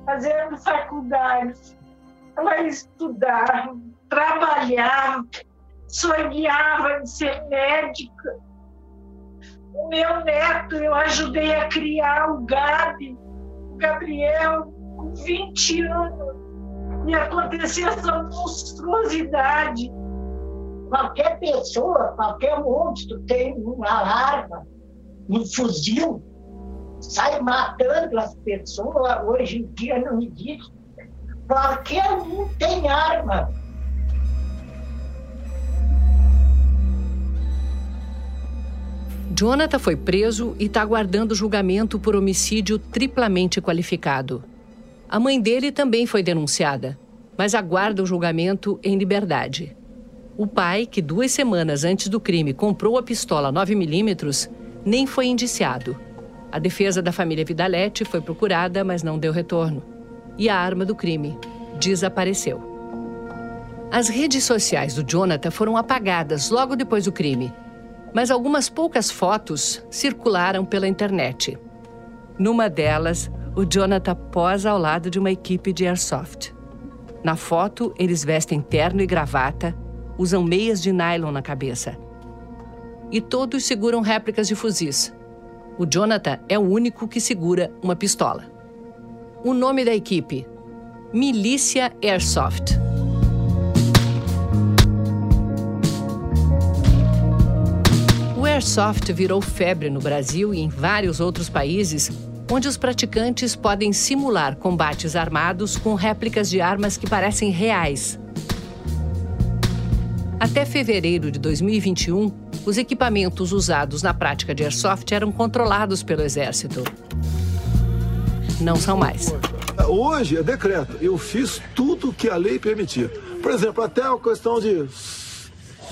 fazendo faculdade, ela estudava, trabalhava, sonhava em ser médica. O meu neto, eu ajudei a criar o Gabi, o Gabriel, com 20 anos. E aconteceu essa monstruosidade. Qualquer pessoa, qualquer monstro tem uma arma, um fuzil, sai matando as pessoas. Hoje em dia não existe. Qualquer um tem arma. Jonathan foi preso e está aguardando julgamento por homicídio triplamente qualificado. A mãe dele também foi denunciada, mas aguarda o julgamento em liberdade. O pai, que duas semanas antes do crime comprou a pistola 9mm, nem foi indiciado. A defesa da família Vidalete foi procurada, mas não deu retorno. E a arma do crime desapareceu. As redes sociais do Jonathan foram apagadas logo depois do crime mas algumas poucas fotos circularam pela internet. Numa delas, o Jonathan posa ao lado de uma equipe de airsoft. Na foto, eles vestem terno e gravata, usam meias de nylon na cabeça. E todos seguram réplicas de fuzis. O Jonathan é o único que segura uma pistola. O nome da equipe: Milícia Airsoft. airsoft virou febre no Brasil e em vários outros países, onde os praticantes podem simular combates armados com réplicas de armas que parecem reais. Até fevereiro de 2021, os equipamentos usados na prática de airsoft eram controlados pelo Exército. Não são mais. Hoje é decreto. Eu fiz tudo que a lei permitia. Por exemplo, até a questão de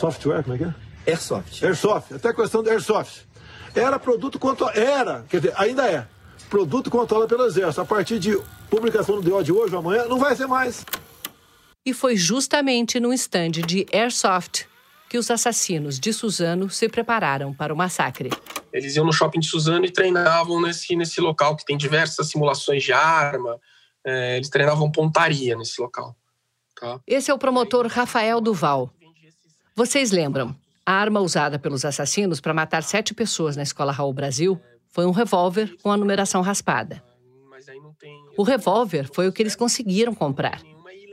software, como é que é? Airsoft. Airsoft, até a questão de Airsoft. Era produto quanto era, quer dizer, ainda é, produto controlado pelo Exército. A partir de publicação do DO de hoje ou amanhã, não vai ser mais. E foi justamente no stand de Airsoft que os assassinos de Suzano se prepararam para o massacre. Eles iam no shopping de Suzano e treinavam nesse, nesse local que tem diversas simulações de arma. É, eles treinavam pontaria nesse local. Tá? Esse é o promotor Rafael Duval. Vocês lembram? A arma usada pelos assassinos para matar sete pessoas na escola Raul Brasil foi um revólver com a numeração raspada. O revólver foi o que eles conseguiram comprar,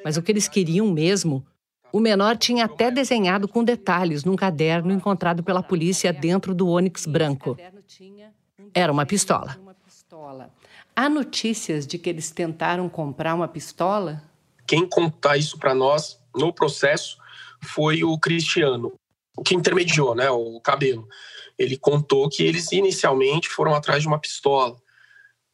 mas o que eles queriam mesmo, o menor tinha até desenhado com detalhes num caderno encontrado pela polícia dentro do Onix branco. Era uma pistola. Há notícias de que eles tentaram comprar uma pistola? Quem contar isso para nós no processo foi o Cristiano, o que intermediou, né, o cabelo. Ele contou que eles inicialmente foram atrás de uma pistola,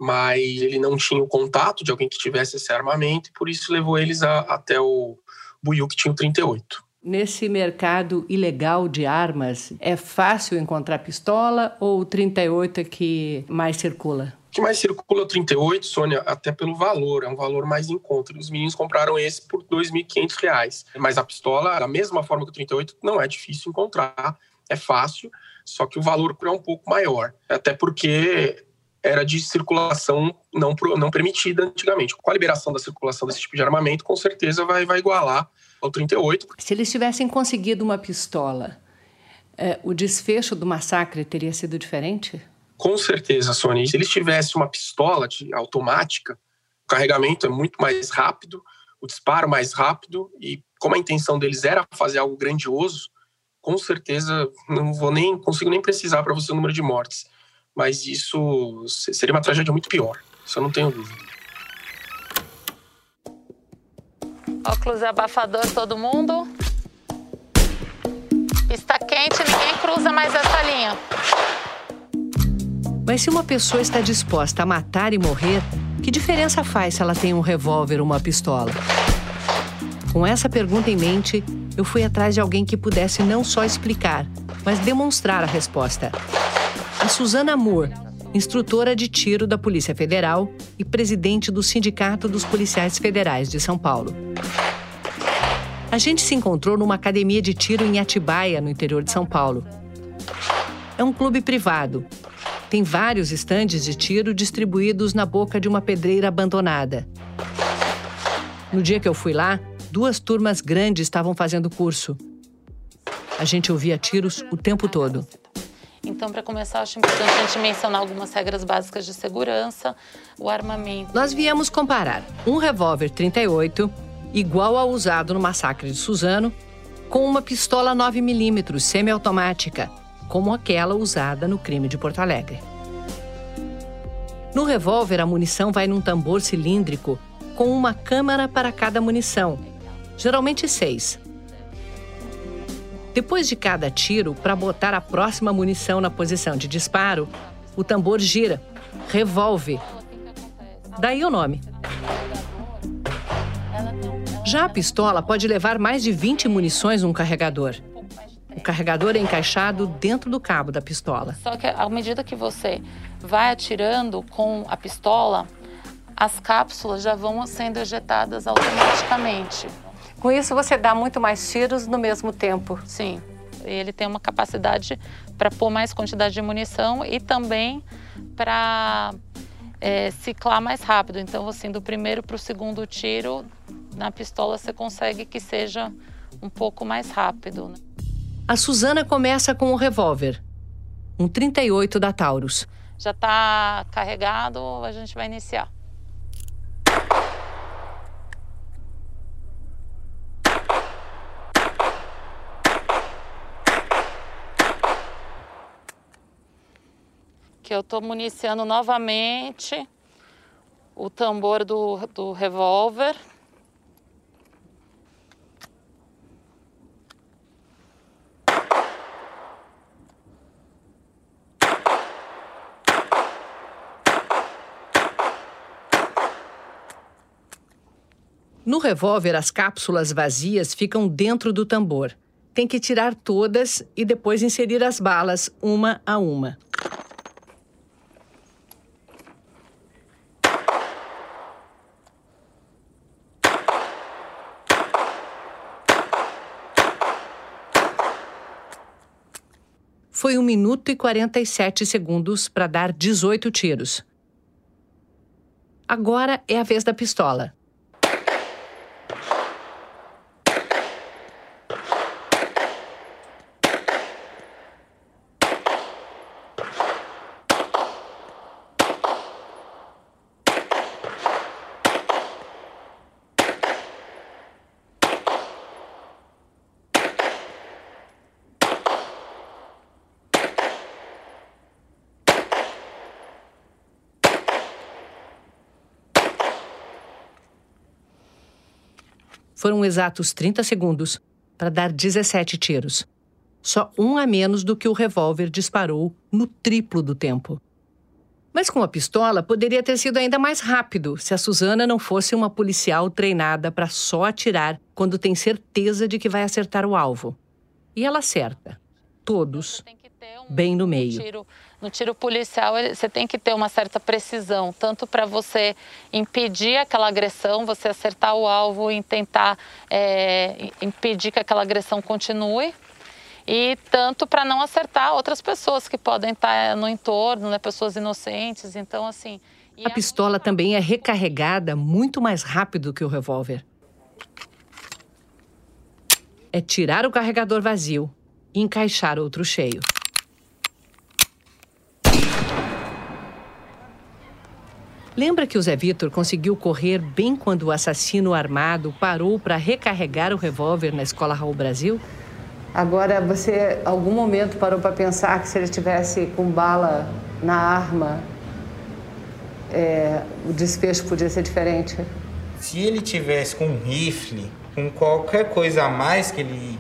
mas ele não tinha o contato de alguém que tivesse esse armamento e por isso levou eles a, até o Buiu que tinha o 38. Nesse mercado ilegal de armas, é fácil encontrar pistola ou o 38 é que mais circula? O que mais circula é o 38, Sônia, até pelo valor, é um valor mais em conta. Os meninos compraram esse por R$ 2.500. Mas a pistola, da mesma forma que o 38, não é difícil encontrar, é fácil, só que o valor é um pouco maior. Até porque era de circulação não, não permitida antigamente. Com a liberação da circulação desse tipo de armamento, com certeza vai, vai igualar ao 38. Se eles tivessem conseguido uma pistola, é, o desfecho do massacre teria sido diferente? Com certeza, Sônia. Se eles tivessem uma pistola de, automática, o carregamento é muito mais rápido, o disparo mais rápido, e como a intenção deles era fazer algo grandioso, com certeza não vou nem consigo nem precisar para você o número de mortes. Mas isso seria uma tragédia muito pior. Isso eu não tenho dúvida. Óculos abafador todo mundo. Está quente, ninguém cruza mais essa linha. Mas se uma pessoa está disposta a matar e morrer, que diferença faz se ela tem um revólver ou uma pistola? Com essa pergunta em mente, eu fui atrás de alguém que pudesse não só explicar, mas demonstrar a resposta. A Susana Moore, instrutora de tiro da Polícia Federal e presidente do Sindicato dos Policiais Federais de São Paulo. A gente se encontrou numa academia de tiro em Atibaia, no interior de São Paulo. É um clube privado. Tem vários estandes de tiro distribuídos na boca de uma pedreira abandonada. No dia que eu fui lá, duas turmas grandes estavam fazendo curso. A gente ouvia tiros o tempo todo. Então, para começar, acho importante a gente mencionar algumas regras básicas de segurança, o armamento. Nós viemos comparar um revólver 38 igual ao usado no massacre de Suzano, com uma pistola 9mm semiautomática, como aquela usada no crime de Porto Alegre. No revólver, a munição vai num tambor cilíndrico com uma câmara para cada munição, geralmente seis. Depois de cada tiro, para botar a próxima munição na posição de disparo, o tambor gira, revolve. Daí o nome. Já a pistola pode levar mais de 20 munições num carregador. O carregador é encaixado dentro do cabo da pistola. Só que à medida que você vai atirando com a pistola, as cápsulas já vão sendo ejetadas automaticamente. Com isso, você dá muito mais tiros no mesmo tempo. Sim. Ele tem uma capacidade para pôr mais quantidade de munição e também para é, ciclar mais rápido. Então, assim, do primeiro para o segundo tiro, na pistola você consegue que seja um pouco mais rápido. Né? A Suzana começa com o revólver, um 38 da Taurus. Já está carregado, a gente vai iniciar. Eu estou municiando novamente o tambor do, do revólver. No revólver, as cápsulas vazias ficam dentro do tambor. Tem que tirar todas e depois inserir as balas uma a uma. Foi 1 minuto e 47 segundos para dar 18 tiros. Agora é a vez da pistola. Foram exatos 30 segundos para dar 17 tiros. Só um a menos do que o revólver disparou no triplo do tempo. Mas com a pistola poderia ter sido ainda mais rápido se a Suzana não fosse uma policial treinada para só atirar quando tem certeza de que vai acertar o alvo. E ela acerta. Todos. Bem no meio. No tiro policial, você tem que ter uma certa precisão, tanto para você impedir aquela agressão, você acertar o alvo e tentar é, impedir que aquela agressão continue, e tanto para não acertar outras pessoas que podem estar no entorno, né, pessoas inocentes. Então, assim. A pistola também é recarregada muito mais rápido que o revólver. É tirar o carregador vazio e encaixar outro cheio. Lembra que o Zé Vitor conseguiu correr bem quando o assassino armado parou para recarregar o revólver na escola Raul Brasil? Agora, você, algum momento, parou para pensar que se ele tivesse com bala na arma, é, o desfecho podia ser diferente? Se ele tivesse com um rifle, com qualquer coisa a mais que ele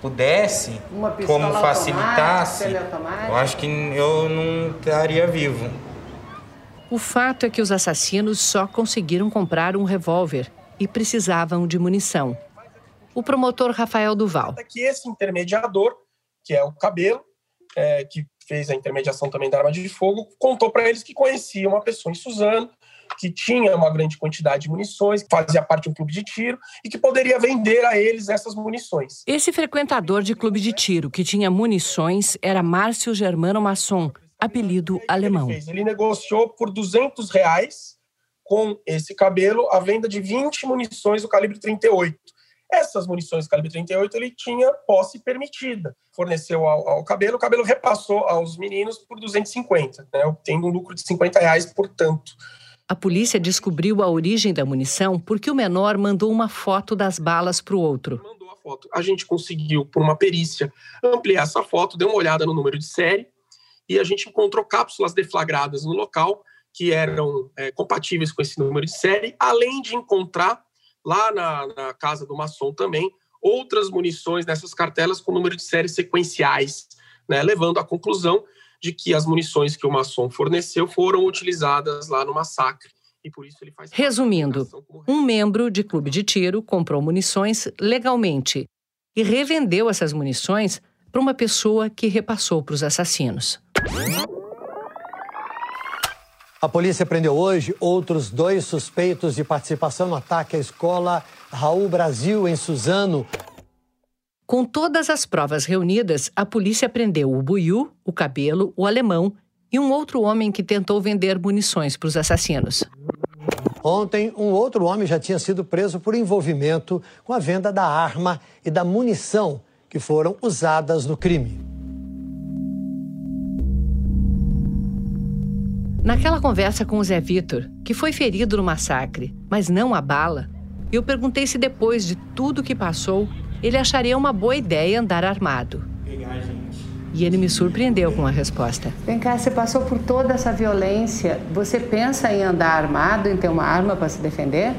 pudesse, como facilitasse, eu acho que eu não estaria vivo. O fato é que os assassinos só conseguiram comprar um revólver e precisavam de munição. O promotor Rafael Duval. Que esse intermediador, que é o Cabelo, é, que fez a intermediação também da arma de fogo, contou para eles que conhecia uma pessoa em Suzano, que tinha uma grande quantidade de munições, fazia parte de um clube de tiro e que poderia vender a eles essas munições. Esse frequentador de clube de tiro que tinha munições era Márcio Germano Masson, apelido alemão. Ele, ele negociou por 200 reais com esse cabelo a venda de 20 munições do calibre 38. Essas munições do calibre 38 ele tinha posse permitida. Forneceu ao, ao cabelo, o cabelo repassou aos meninos por 250, né, obtendo um lucro de 50 reais, portanto. A polícia descobriu a origem da munição porque o menor mandou uma foto das balas para o outro. Mandou a foto. A gente conseguiu, por uma perícia, ampliar essa foto, deu uma olhada no número de série e a gente encontrou cápsulas deflagradas no local que eram é, compatíveis com esse número de série, além de encontrar lá na, na, casa do maçom também outras munições nessas cartelas com número de série sequenciais, né, levando à conclusão de que as munições que o maçom forneceu foram utilizadas lá no massacre. E por isso ele faz Resumindo, um membro de clube de tiro comprou munições legalmente e revendeu essas munições para uma pessoa que repassou para os assassinos. A polícia prendeu hoje outros dois suspeitos de participação no ataque à escola Raul Brasil, em Suzano. Com todas as provas reunidas, a polícia prendeu o Buiu, o Cabelo, o Alemão e um outro homem que tentou vender munições para os assassinos. Ontem, um outro homem já tinha sido preso por envolvimento com a venda da arma e da munição que foram usadas no crime. Naquela conversa com o Zé Vitor, que foi ferido no massacre, mas não a bala, eu perguntei se depois de tudo que passou, ele acharia uma boa ideia andar armado. E ele me surpreendeu com a resposta. Vem cá, você passou por toda essa violência. Você pensa em andar armado, em ter uma arma para se defender?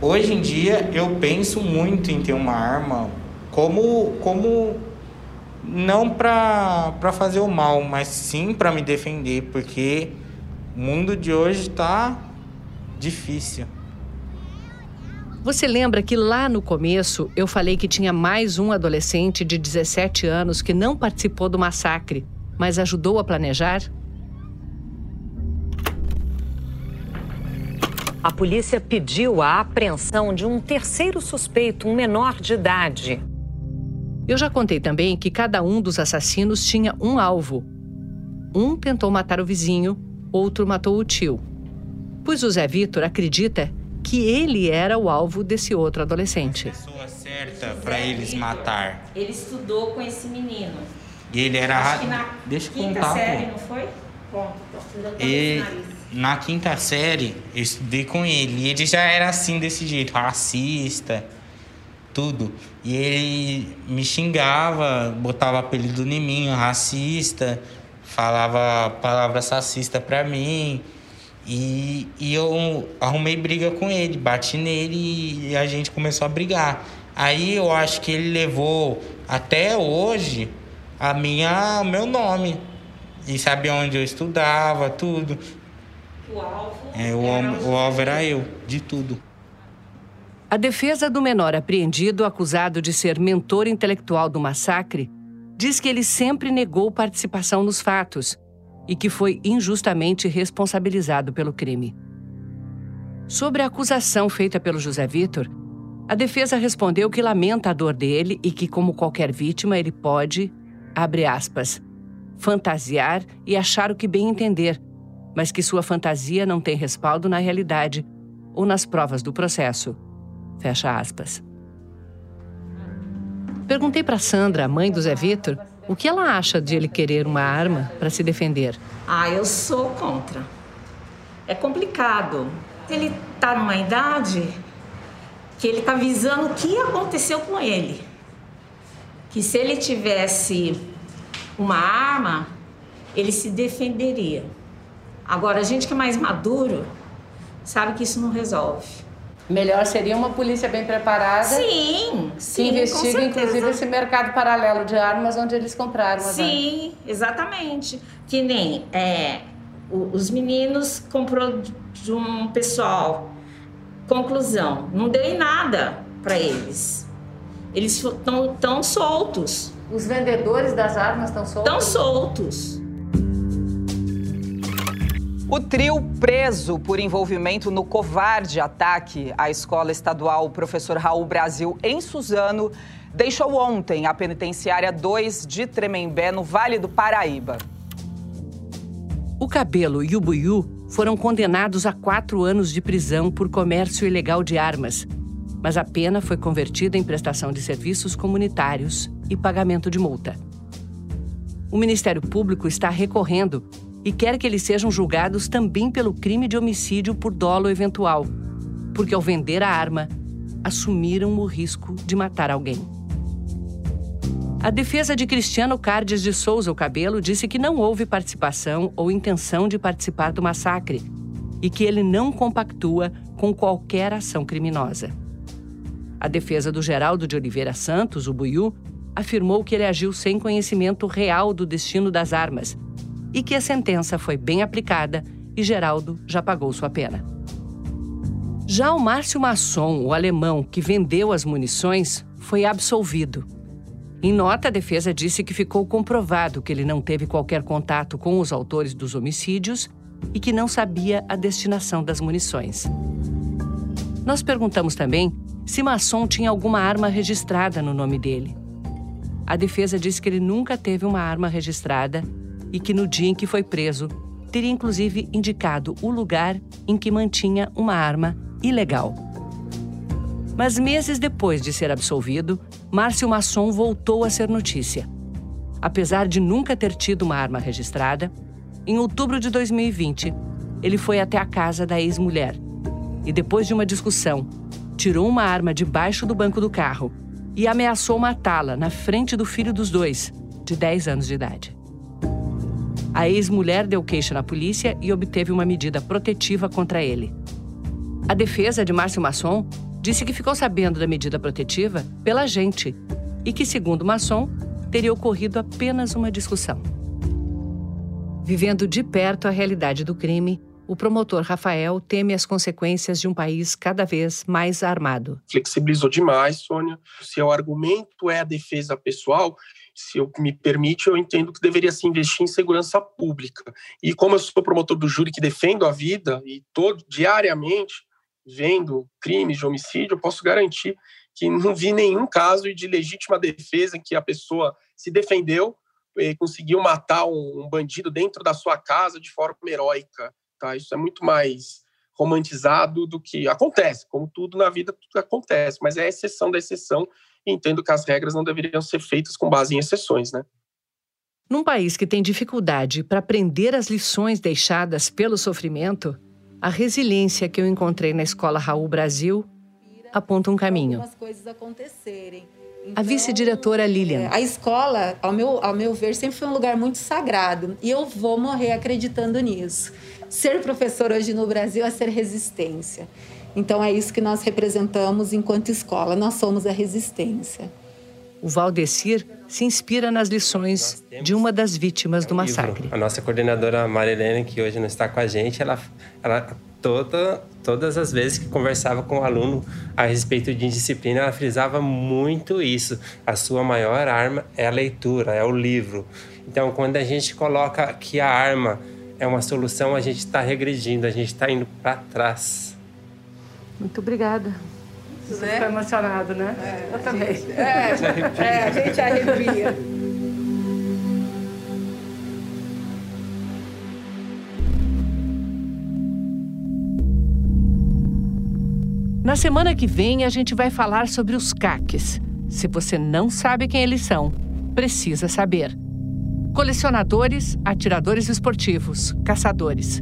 Hoje em dia eu penso muito em ter uma arma como como não para fazer o mal, mas sim para me defender, porque o mundo de hoje está difícil. Você lembra que lá no começo eu falei que tinha mais um adolescente de 17 anos que não participou do massacre, mas ajudou a planejar? A polícia pediu a apreensão de um terceiro suspeito, um menor de idade. Eu já contei também que cada um dos assassinos tinha um alvo. Um tentou matar o vizinho, outro matou o tio. Pois o Zé Vitor acredita que ele era o alvo desse outro adolescente. A pessoa certa para eles matar. Ele estudou com esse menino. E ele era. Acho que na Deixa eu quinta contar. série, pô. não foi? Ponto. E na quinta série, eu estudei com ele. E ele já era assim, desse jeito, racista, tudo. E ele me xingava, botava apelido em mim, racista, falava palavras racista pra mim. E, e eu arrumei briga com ele, bati nele e a gente começou a brigar. Aí eu acho que ele levou até hoje a minha, o meu nome. E sabia onde eu estudava, tudo. O alvo, É, o, o alvo era eu, de tudo. A defesa do menor apreendido, acusado de ser mentor intelectual do massacre, diz que ele sempre negou participação nos fatos e que foi injustamente responsabilizado pelo crime. Sobre a acusação feita pelo José Vitor, A defesa respondeu que lamenta a dor dele e que, como qualquer vítima, ele pode, abre aspas, fantasiar e achar o que bem entender, mas que sua fantasia não tem respaldo na realidade ou nas provas do processo. Fecha aspas. Perguntei para Sandra, mãe do Zé Vitor, o que ela acha de ele querer uma arma para se defender. Ah, eu sou contra. É complicado. Ele está numa idade que ele está visando o que aconteceu com ele. Que se ele tivesse uma arma, ele se defenderia. Agora, a gente que é mais maduro sabe que isso não resolve. Melhor seria uma polícia bem preparada. Sim, que sim, investiga, inclusive, esse mercado paralelo de armas onde eles compraram as Sim, armas. exatamente. Que nem é, os meninos comprou de um pessoal. Conclusão, não deu em nada para eles. Eles estão tão soltos. Os vendedores das armas estão soltos? Estão soltos. O trio preso por envolvimento no covarde ataque à escola estadual Professor Raul Brasil em Suzano deixou ontem a penitenciária 2 de Tremembé, no Vale do Paraíba. O Cabelo e o Buiú foram condenados a quatro anos de prisão por comércio ilegal de armas, mas a pena foi convertida em prestação de serviços comunitários e pagamento de multa. O Ministério Público está recorrendo e quer que eles sejam julgados também pelo crime de homicídio por dolo eventual, porque ao vender a arma, assumiram o risco de matar alguém. A defesa de Cristiano Cardes de Souza o Cabelo disse que não houve participação ou intenção de participar do massacre e que ele não compactua com qualquer ação criminosa. A defesa do Geraldo de Oliveira Santos, o Buiú, afirmou que ele agiu sem conhecimento real do destino das armas e que a sentença foi bem aplicada e Geraldo já pagou sua pena. Já o Márcio Masson, o alemão que vendeu as munições, foi absolvido. Em nota, a defesa disse que ficou comprovado que ele não teve qualquer contato com os autores dos homicídios e que não sabia a destinação das munições. Nós perguntamos também se Masson tinha alguma arma registrada no nome dele. A defesa disse que ele nunca teve uma arma registrada e que no dia em que foi preso, teria inclusive indicado o lugar em que mantinha uma arma ilegal. Mas meses depois de ser absolvido, Márcio Masson voltou a ser notícia. Apesar de nunca ter tido uma arma registrada, em outubro de 2020, ele foi até a casa da ex-mulher e, depois de uma discussão, tirou uma arma debaixo do banco do carro e ameaçou matá-la na frente do filho dos dois, de 10 anos de idade. A ex-mulher deu queixa na polícia e obteve uma medida protetiva contra ele. A defesa de Márcio Masson disse que ficou sabendo da medida protetiva pela gente e que, segundo Masson, teria ocorrido apenas uma discussão. Vivendo de perto a realidade do crime, o promotor Rafael teme as consequências de um país cada vez mais armado. Flexibilizou demais, Sônia. Se o argumento é a defesa pessoal, se eu me permite, eu entendo que deveria se investir em segurança pública. E como eu sou promotor do júri que defendo a vida e todo diariamente vendo crimes de homicídio, eu posso garantir que não vi nenhum caso de legítima defesa em que a pessoa se defendeu e conseguiu matar um bandido dentro da sua casa de forma heróica. Tá? Isso é muito mais romantizado do que acontece. Como tudo na vida, tudo acontece, mas é a exceção da exceção e entendo que as regras não deveriam ser feitas com base em exceções, né? Num país que tem dificuldade para aprender as lições deixadas pelo sofrimento, a resiliência que eu encontrei na escola Raul Brasil aponta um caminho. Acontecerem. A vice-diretora Lilian. A escola, ao meu, ao meu ver, sempre foi um lugar muito sagrado. E eu vou morrer acreditando nisso. Ser professor hoje no Brasil é ser resistência. Então é isso que nós representamos enquanto escola. Nós somos a resistência. O Valdecir se inspira nas lições de uma das vítimas do massacre. A nossa coordenadora Marilene, que hoje não está com a gente, ela, ela toda, todas as vezes que conversava com o aluno a respeito de disciplina, ela frisava muito isso. A sua maior arma é a leitura, é o livro. Então, quando a gente coloca que a arma é uma solução, a gente está regredindo, a gente está indo para trás. Muito obrigada. Você né? ficou emocionado, né? É, Eu também. É, é, a gente arrepia. Na semana que vem, a gente vai falar sobre os CACs. Se você não sabe quem eles são, precisa saber. Colecionadores, atiradores esportivos, caçadores.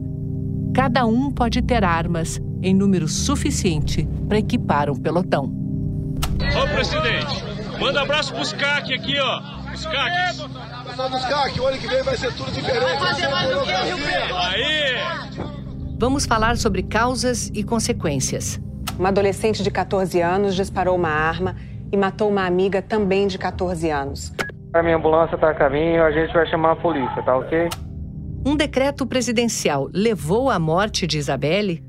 Cada um pode ter armas em número suficiente para equipar um pelotão. Ô, presidente, manda abraço pros CAC aqui, ó. Os CACs. Pessoal dos CAC, o ano que vem vai ser tudo diferente. Vai fazer mais do que Aí! Vamos falar sobre causas e consequências. Uma adolescente de 14 anos disparou uma arma e matou uma amiga também de 14 anos. A minha ambulância está a caminho, a gente vai chamar a polícia, tá ok? Um decreto presidencial levou à morte de Isabelle?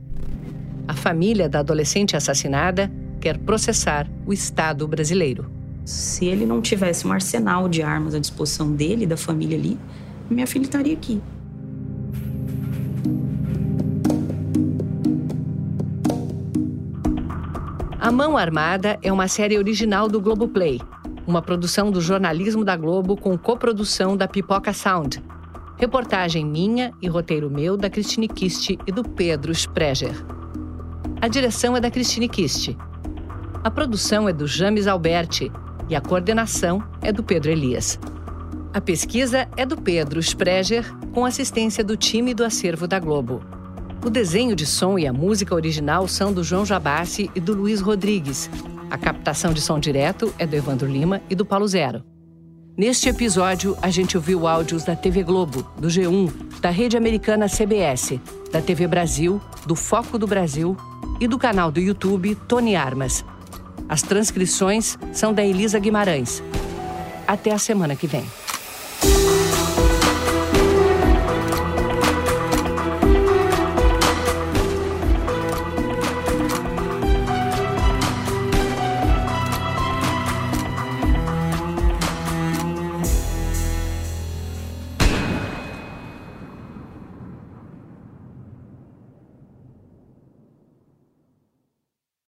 A família da adolescente assassinada quer processar o Estado brasileiro. Se ele não tivesse um arsenal de armas à disposição dele, da família ali, minha filha estaria aqui. A Mão Armada é uma série original do Globoplay, uma produção do jornalismo da Globo com coprodução da Pipoca Sound. Reportagem minha e roteiro meu da Cristine Kist e do Pedro Spreger. A direção é da Cristine Kist. A produção é do James Alberti e a coordenação é do Pedro Elias. A pesquisa é do Pedro Spreger, com assistência do time do acervo da Globo. O desenho de som e a música original são do João Jabassi e do Luiz Rodrigues. A captação de som direto é do Evandro Lima e do Paulo Zero. Neste episódio, a gente ouviu áudios da TV Globo, do G1, da rede americana CBS, da TV Brasil, do Foco do Brasil e do canal do YouTube Tony Armas. As transcrições são da Elisa Guimarães. Até a semana que vem.